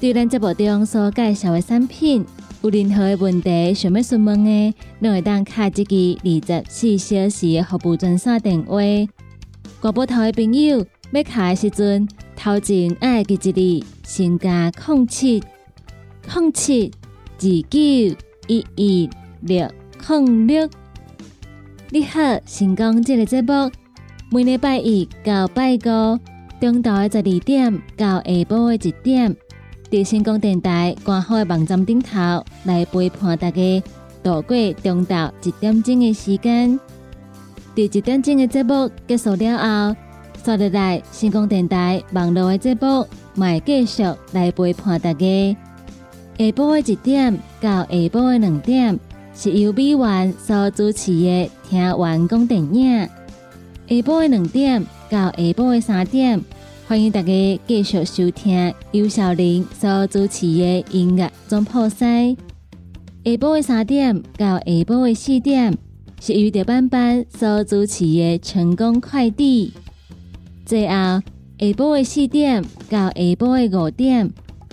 对咱节目中所介绍的产品，有任何的问题想要询问的，都会当卡一支二十四小时的服务专线电话。挂拨头的朋友要卡的时阵，头前爱记一字，先加空七空七二九一一六空六。你好，成功这个节目，每礼拜一到拜五，中昼的十二点到下晡的一点。伫成功电台官方的网站顶头来陪伴大家度过中昼一点钟的时间。伫一点钟的节目结束了后，刷入来成功电台网络的节目，继续来陪伴大家。下晡的一点到下晡的两点，是由美元所主持的听完讲电影。下晡的两点到下晡的三点。欢迎大家继续收听尤小玲所主持的音乐总破塞。下晡的三点到下晡的四点是由着班班所主持的成功快递。最后下晡的四点到下晡的五点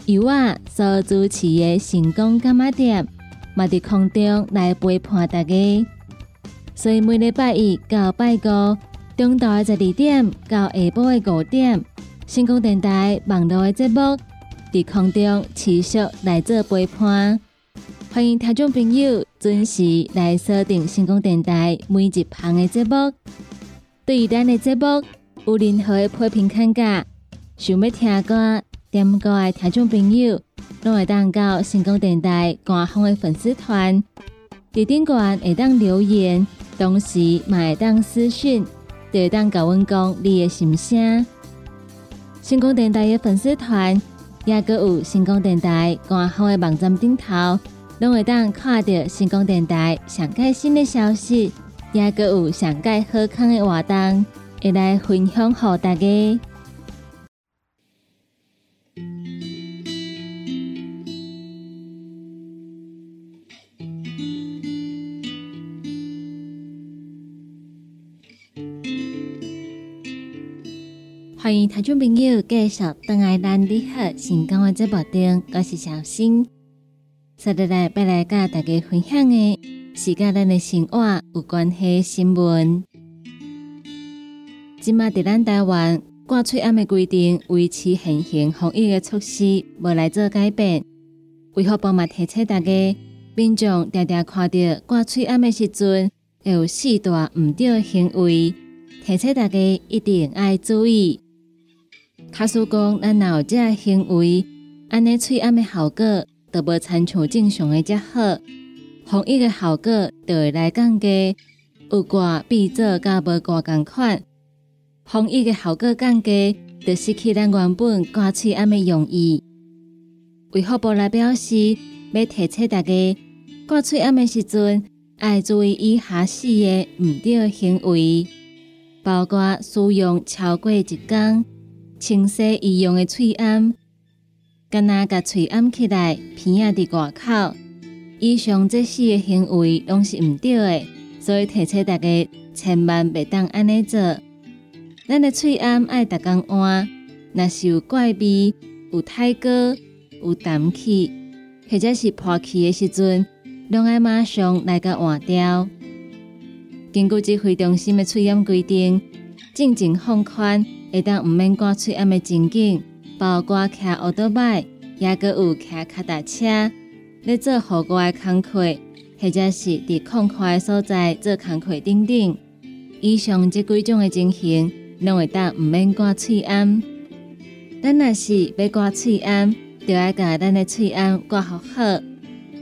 由我所主持的成功干妈店，嘛伫空中来陪伴大家。所以每礼拜一到拜五中昼的十二点到下晡的五点。成功电台网络的节目在空中持续来做陪伴，欢迎听众朋友准时来锁定成功电台每一旁的节目。对于咱的节目有任何的批评看价，想要听歌点歌的听众朋友，拢会当到成功电台官方的粉丝团，在顶端会当留言，同时也会当私讯，会当甲阮讲你的心声。星光电台的粉丝团，也搁有星光电台官方的网站顶头，拢会当看到星光电台上盖新的消息，也搁有上届好康的活动，会来分享给大家。欢迎听众朋友继续登来咱你好成功的节目中，我是小新。接下来要来跟大家分享的是跟咱的生活有关系新闻。今麦伫咱台湾挂喙暗的规定维持现行防疫的措施，无来做改变。为何帮忙提醒大家，民众常常看到挂喙暗的时阵，会有四大毋对的行为，提醒大家一定要注意。卡叔讲，咱若有这行为，安尼喙暗的效果，就无参像正常的遮好。防疫的效果就会来降低，有挂闭做甲无挂共款。防疫的效果降低，就失去咱原本挂喙暗的用意。卫福部来表示，要提醒大家，挂喙暗的时阵，要注意以下四个毋对行为，包括使用超过一工。清洗易用的喙暗，干那甲喙暗起来，鼻仔伫外口。以上这四个行为拢是毋对的，所以提醒大家千万别当安尼做。咱的喙暗爱逐工换，若是有怪味、有太高、有淡气，或者是破气的时阵，拢爱马上来甲换掉。根据指挥中心的喙暗规定，静静放宽。会当毋免挂喙暗的情景，包括骑奥多麦，也阁有骑脚踏车，咧做户外的工课，或者是伫空旷的所在做工课等等。以上这几种的情形，拢会当毋免挂喙暗。咱若是要挂喙暗，就要甲咱的喙暗挂好好。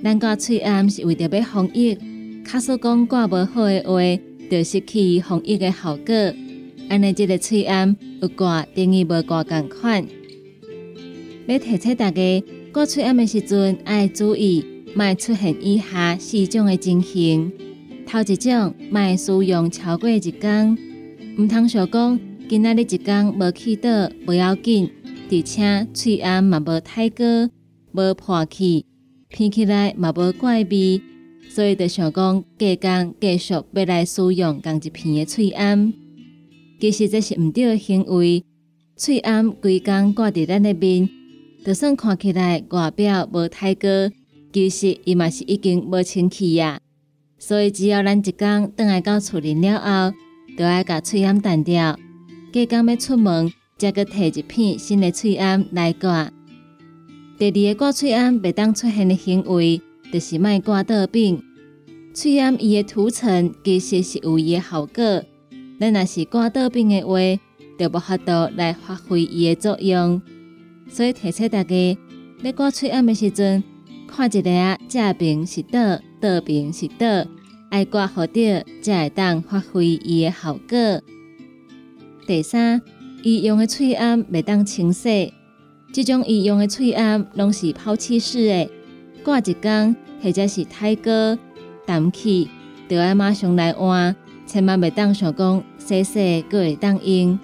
咱挂喙暗是为着要防疫，卡说讲挂无好的话，就失去防疫的效果。安尼，即个喙暗有挂，等于无挂共款。要提醒大家，挂喙暗的时阵要注意，莫出现以下四种的情形。头一种，莫使用超过一天，毋通想讲今仔日一天无去倒不要紧，而且喙暗嘛无太高，无破气，闻起来嘛无怪味，所以就想讲隔天继续要来使用同一片的喙暗。其实这是毋对的行为，喙暗规工挂伫咱的面。就算看起来外表无太高，其实伊嘛是已经无清气呀。所以只要咱一工倒来到厝里了后，就要甲喙暗淡掉。隔工要出门，再个摕一片新的喙暗来挂。第二个挂喙暗袂当出现的行为，就是卖挂倒柄。喙暗伊的涂层其实是有伊的效果，咱若是挂倒柄的话，就无法度来发挥伊的作用。所以提醒大家，要挂喙暗的时阵，看一下正边是倒，倒边是倒，爱挂好着，才会当发挥伊的效果。第三，医用的喙暗袂当清洗，这种医用的喙暗拢是抛弃式的，挂一工或者是太高淡气，就要马上来换，千万袂当想讲洗洗过会当用。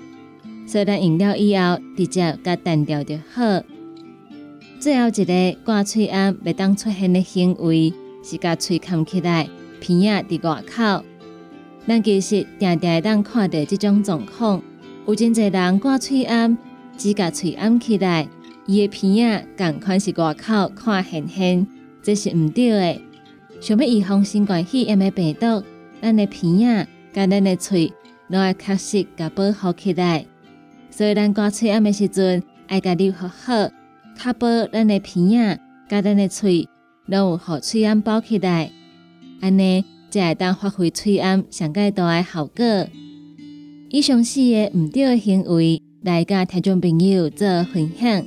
所以咱用了以后，直接甲淡掉就好。最后一个挂喙暗袂当出现的行为，是甲喙看起来鼻仔伫外口。咱其实定定会当看到这种状况，有真侪人挂喙暗，只甲喙暗起来，伊的鼻仔共款是外口看现现，这是毋对的。想要预防新冠肺炎的病毒，咱的鼻仔甲咱的喙，拢要确实甲保护起来。所以，咱挂喙暗的时阵，爱家留好好，确保咱的鼻仔、甲咱的喙，拢有互喙暗包起来，安尼才会当发挥喙暗上界大的效果。以上四个毋对的行为，来甲听众朋友做分享。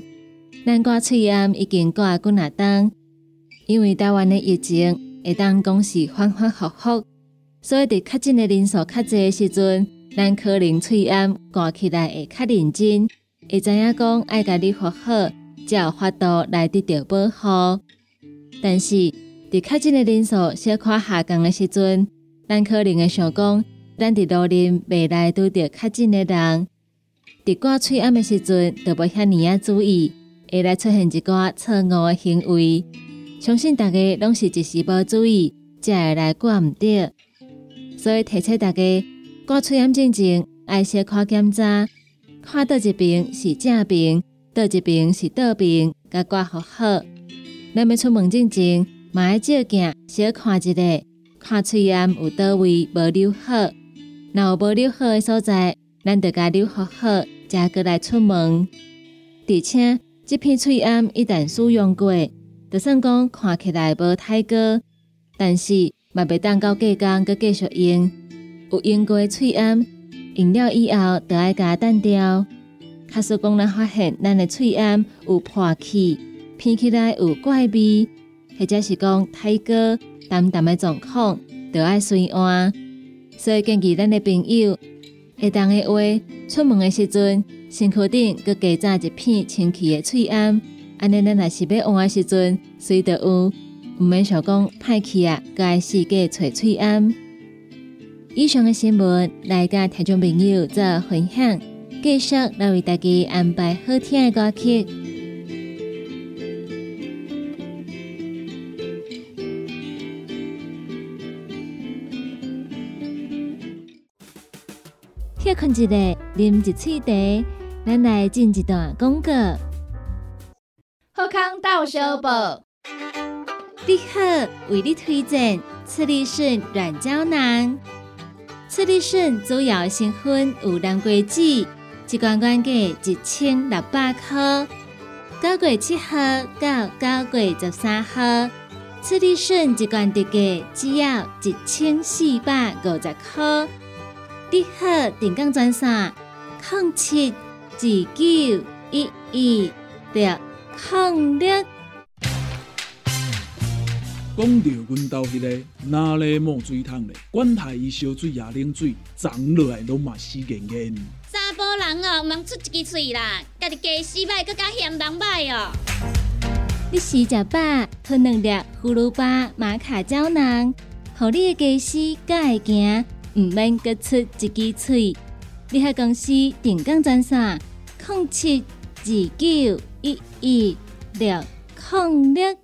咱挂喙暗已经挂几若当，因为台湾的疫情会当讲是反反复复，所以伫确诊的人数较侪的时阵。咱可能喙暗挂起来会较认真，会知影讲爱家己活好，才有法度来得到保护。但是伫确诊的人数小可下降的时阵，咱可能会想讲，咱伫路林未来拄着确诊的人，伫挂喙暗的时阵，就无遐尼啊注意，会来出现一寡错误的行为。相信大家拢是一时无注意，才会来挂毋着。所以提醒大家。挂喙暗之前，爱先看检查，看倒一边是正边，倒一边是倒边，甲挂好好。咱要出门之前，嘛爱照镜小看一下，看喙暗有倒位无留好，若有无留好的所在，咱就甲留好好，才过来出门。而且，这片喙暗一旦使用过，就算讲看起来无太高，但是嘛袂当到过工佮继续用。有用过喙暗，用了以后，就爱加淡掉。假使讲咱发现咱的喙暗有破气，闻起来有怪味，或者是讲太高、淡淡的状况，就爱随换。所以建议咱的朋友，会当的话，出门的时阵，身躯顶佮加扎一片清气的喙暗，安尼咱若是要换的时阵，随得有，毋免想讲歹去啊，该四界找喙安。以上的新闻来甲听众朋友做分享，继续来为大家安排好听的歌曲。歇困一下，啉一喙茶，咱来进一段广告。好康到小报，你好，为你推荐次力顺软胶囊。次力顺主要成分有蓝桂酯，一罐原价一千六百块。九月七号到九月十三号，次力顺一罐特价只要一千四百五十块。你好，定岗专线：零七二九一一六零六。讲到阮兜迄个哪里冒水桶咧，管他伊烧水也冷水，长落来拢嘛死严严。查甫人哦，毋通出一支喙啦，家己家死歹，更加嫌人歹哦。你食食饱，吞两粒葫芦巴、玛卡胶囊，互你的家死才会行，毋免各出一支喙。你喺公司定岗专线：零七二九一一六零六。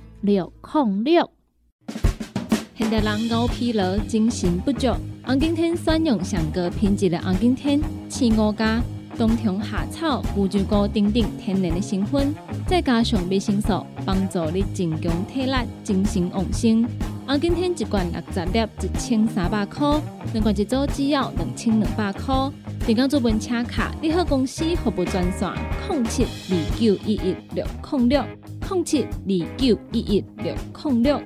六控六，现代人熬疲劳、精神不足。红景天选用上高品质的红景天青乌加冬虫夏草、乌鸡菇等等天然的成分，再加上维生素，帮助你增强体力、精神旺盛。红景天一罐六十粒，一千三百块；两罐一组只要两千两百块。订购做本车卡，你好公司服务专线：零七二九一一六零六。零七二九一一六零六。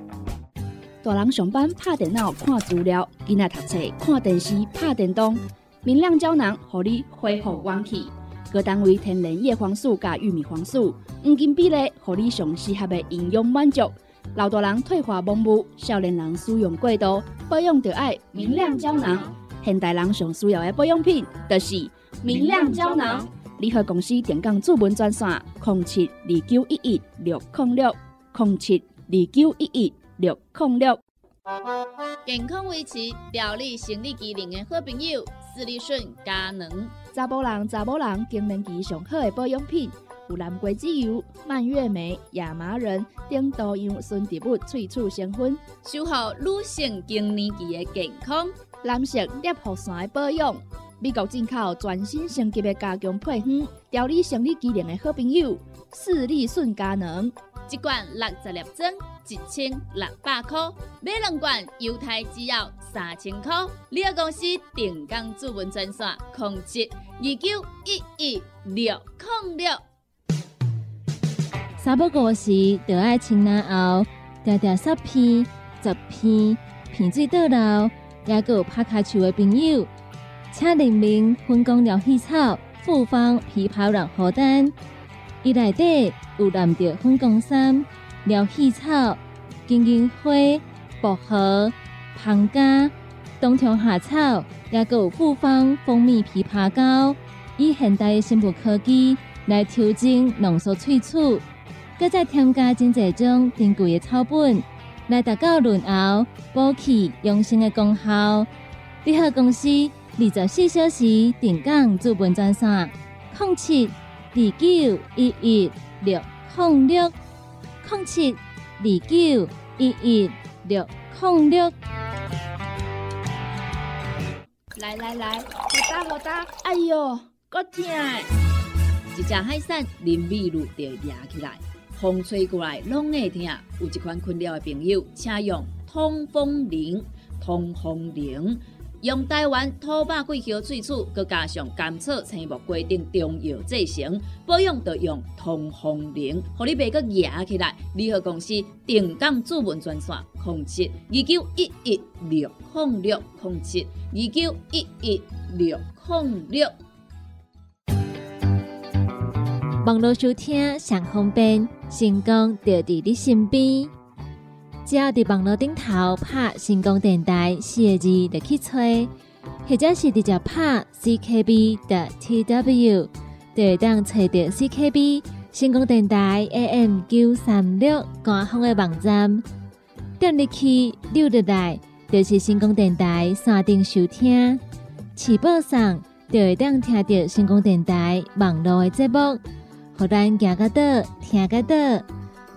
大人上班拍电脑看资料，囡仔读册看电视拍电动。明亮胶囊，互你恢复元气。各单位天然叶黄素加玉米黄素，黄金比例，互你上适合的营养满足。老大人退化盲目，少年人使用过度，保养就要明亮胶囊。现代人上需要的保养品，就是明亮胶囊。联合公司电讲主文专线：零七二九一一六零六零七二九一一六零六。健康维持、调理生理机能的好朋友——斯利顺佳能。查甫人、查某人更年期上好的保养品，有蓝桂枝油、蔓越莓、亚麻仁等多样纯植物萃取成分，守护女性更年期的健康。男性尿护线的保养。美国进口全新升级的加强配方，调理生理机能的好朋友——视力顺佳能，一罐六十粒装，一千六百块；买两罐，犹太只要三千块。你个公司定岗主文专线：控制二九一一六零六。三不五时，就爱清南后，条条十片、十片，片水倒流，也有拍卡球的朋友。请联名分工疗气草、复方枇杷软荷丹，伊内底有蓝调分工三疗气草、金银花、薄荷、胖加、冬虫夏草，也有复方蜂蜜枇杷膏，以现代的生物科技来调整浓缩萃取，搁再添加真济种珍贵的草本来达到润喉、补气、养生的功效。你好，公司。二十四小时定岗资本专线：零七二九一一六零六零七二九一一六零六。来来来，好打好打！哎呦，够痛！一只海扇淋雨露就压起来，风吹过来拢会痛。有一款困扰的朋友，请用通风铃，通风铃。用台湾土八桂花萃取，佮加上甘草、青木规定中药制成，保养要用通风灵，互你袂佮压起来。联合公司定岗主文专线：零七二九一一六控六零七二九一一六控六。网络收听上方便，成功就伫你身边。只要伫网络顶头拍成功电台四个字，就去吹，或者是直接拍 CKB 的 TW，就会当找到 CKB 成功电台 AM 九三六官方的网站。点入去溜入来，就是成功电台山顶收听，起播上就会当听到成功电台网络的节目，互咱行个到，听个到，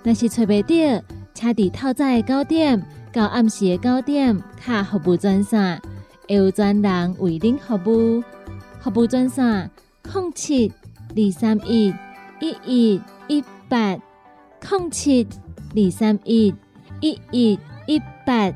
若是找袂到。车伫透早的九点到暗时的九点，卡服务专线，会有专人为您服务。服务专线：零七二三一一一一八零七二三一一一一八。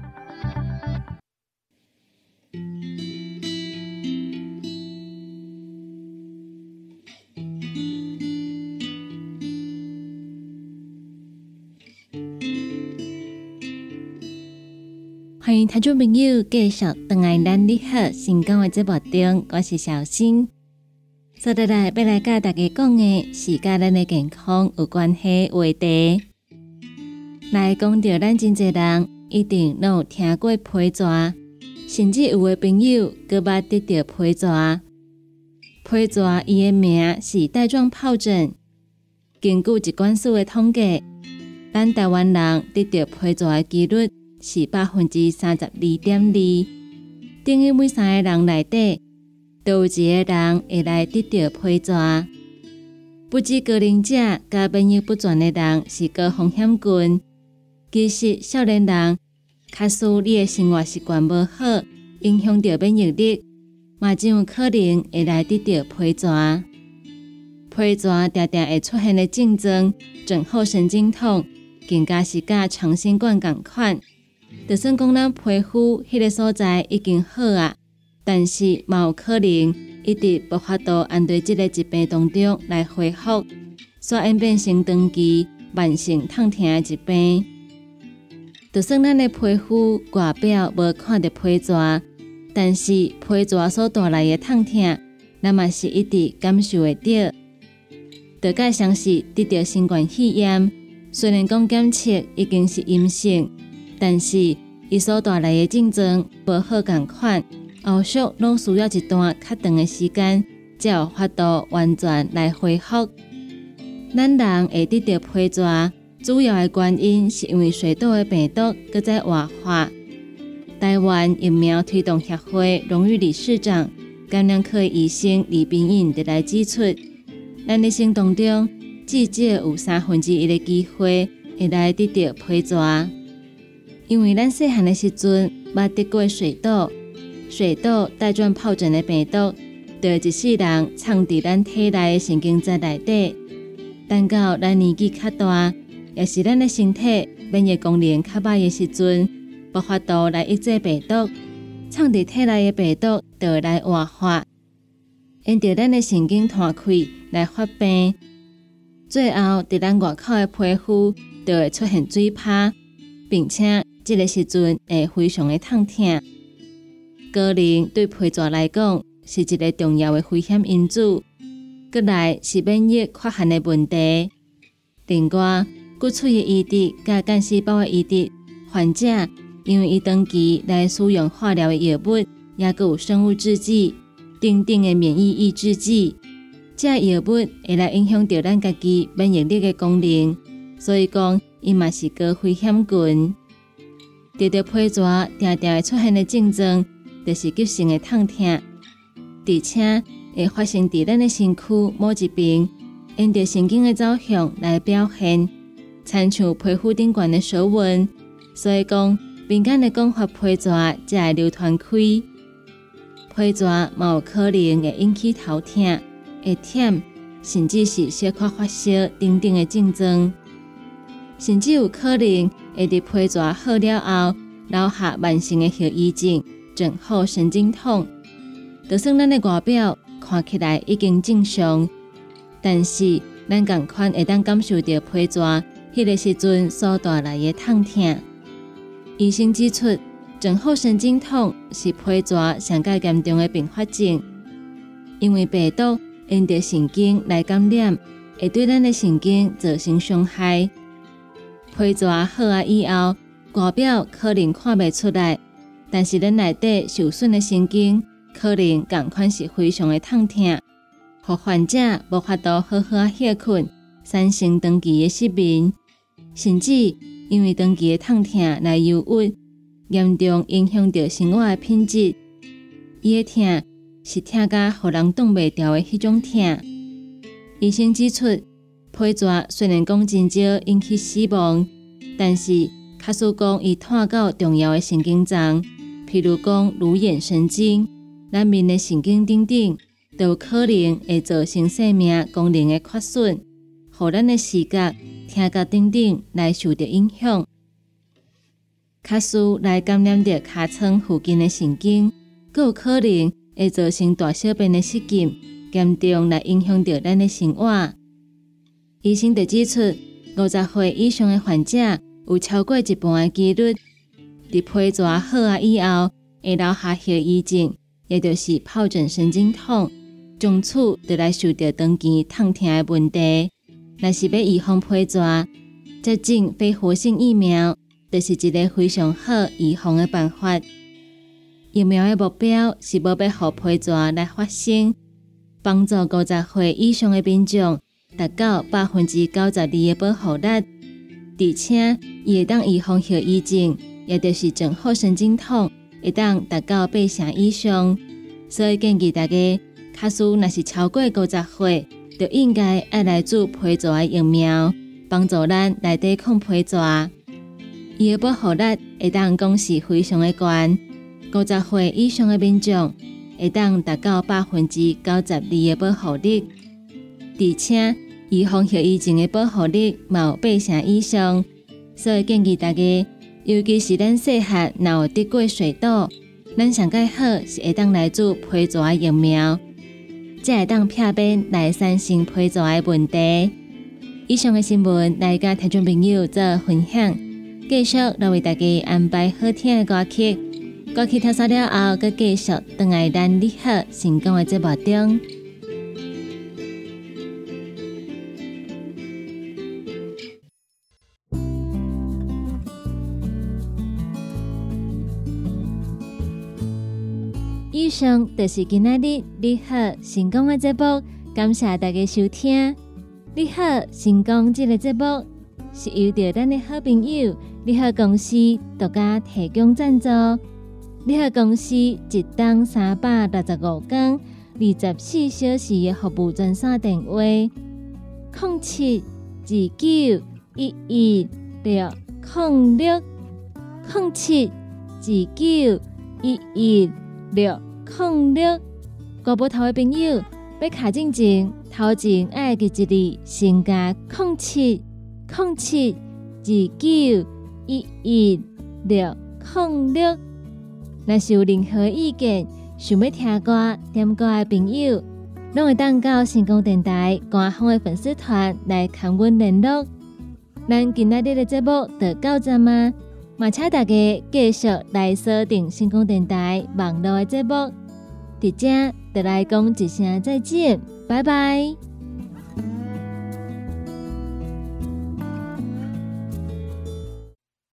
欢迎听众朋友继续登来咱你好成功的节目中，我是小新。接下来要来甲大家讲的是甲咱的健康有关系话题。来讲到咱真济人一定拢有听过皮蛇，甚至有的朋友佫捌得到皮蛇。皮蛇伊的名是带状疱疹。根据疾管署的统计，咱台湾人得到皮蛇的几率是百分之三十二点二，等于每三个人内底都有一个人会来得到皮蛇。不止高龄者、甲免疫不全的人是高风险群，其实少年人，假使你的生活习惯无好，影响到免疫力，嘛真有可能会来得到皮蛇。皮蛇常常会出现的症状，症候神经痛，更加是甲长新冠共款。就算讲咱皮肤迄个所在已经好啊，但是嘛有可能一直无法度按对即个疾病当中来恢复，所以变成长期慢性痛痛的疾病。就算咱的皮肤外表无看到皮蛇，但是皮蛇所带来的痛痛，咱嘛是一直感受会到。大概像是得到新冠肺炎，虽然讲检测已经是阴性，但是伊所带来的症状无好共款，后续拢需要一段较长的时间，才有法度完全来恢复。咱人会得到皮蛇，主要的原因是因为水痘的病毒搁在恶化。台湾疫苗推动协会荣誉理事长、感染科医生李冰颖就来指出。咱的生当中，至少有三分之一的机会会来得到皮蛇，因为咱细汉的时阵捌得过水痘，水痘带状疱疹的病毒，就一世人藏伫咱体内的神经节内底。等到咱年纪较大，也是咱的身体免疫功能较歹的时阵，无法度来抑制病毒，藏伫体内的病毒就会来活化。因着咱的神经弹开来发病，最后伫咱外口的皮肤就会出现水泡，并且这个时阵会非常的痛痛。高龄对皮蛇来讲是一个重要的危险因子，过来是免疫缺陷的问题。另外，骨髓的移植、甲干细胞的移植，患者因为伊长期来使用化疗的药物，也佮有生物制剂。定定的免疫抑制剂，这药物会来影响到咱家己免疫力的功能，所以讲伊嘛是高危险群。得到皮蛇常常会出现的症状，就是急性的痛痛，而且会发生伫咱的身躯某一边，因着神经的走向来表现，参像皮肤顶悬的手纹，所以讲民间的讲法皮蛇才会流传开。皮蛇嘛有可能会引起头痛、会痛，甚至是小可发烧等等的症状，甚至有可能会伫皮蛇好了后留下慢性的后遗症、症候神经痛。就算咱的外表看起来已经正常，但是咱共款会当感受到皮蛇迄个时阵所带来的痛痛。医生指出。症候神经痛是皮蛇上较严重的并发症，因为病毒因着神经来感染，会对咱的神经造成伤害。皮蛇好啊以后，外表可能看袂出来，但是咱内底受损的神经可能共款是非常的痛痛，互患者无法度好好啊歇困，产生长期的失眠，甚至因为长期的痛痛来忧郁。严重影响到生活的品质。伊的痛是痛甲互人挡袂牢的迄种痛。医生指出，皮蛇虽然讲真少引起死亡，但是卡斯讲伊探到重要的神经脏，譬如讲乳眼神经、咱面的神经等等，都有可能会造成生命功能的缺损，互咱的视觉、听觉等等来受到影响。卡斯来感染着尻川附近的神经，更有可能会造成大小便的失禁，严重来影响到咱的生活。医生就指出，五十岁以上的患者有超过一半的几率伫皮蛇好啊以后，会留下后遗症，也就是疱疹神经痛，从此就来受到长期痛痛的问题。若是要预防皮蛇，接种非活性疫苗，就是一个非常好预防的办法。疫苗的目标是要要互皮蛇来发生，帮助五十岁以上的民众达到百分之九十二的保护力，而且伊会当预防后遗症，也就是正好神经痛，会当达到八成以上。所以建议大家，卡数若是超过五十岁，就应该爱来做皮蛇的疫苗，帮助咱来抵抗皮蛇。伊的保护力会当讲是非常的悬。五十岁以上的民众会当达到百分之九十二的保护力，而且预防后遗症的保护力有八成以上。所以建议大家，尤其是咱细汉若有得过水痘，咱上介好是会当来做皮蛇疫苗，才会当避免来产生皮蛇的问题。以上的新闻来甲听众朋友做分享，继续来为大家安排好听的歌曲。歌曲听完了后，佮继续等来咱你好成功的节目中。上就是今仔日你好成功的节目，感谢大家收听。你好成功这个节目是由着咱的好朋友你好公司独家提供赞助。你好，公司一档三百六十五天、二十四小时的服务专线电话：零七二九一一六零六零七二九一一六空六。国宝头的朋友要卡进前，头前爱记一字，先加空七空七二九一一六空六。若是有任何意见，想要听歌、点歌的朋友，拢会当到成功电台官方的粉丝团来跟阮联络。咱今仔日的节目就到这吗？嘛，请大家继续来锁定成功电台网络的节目。大家得来讲一声再见，拜拜。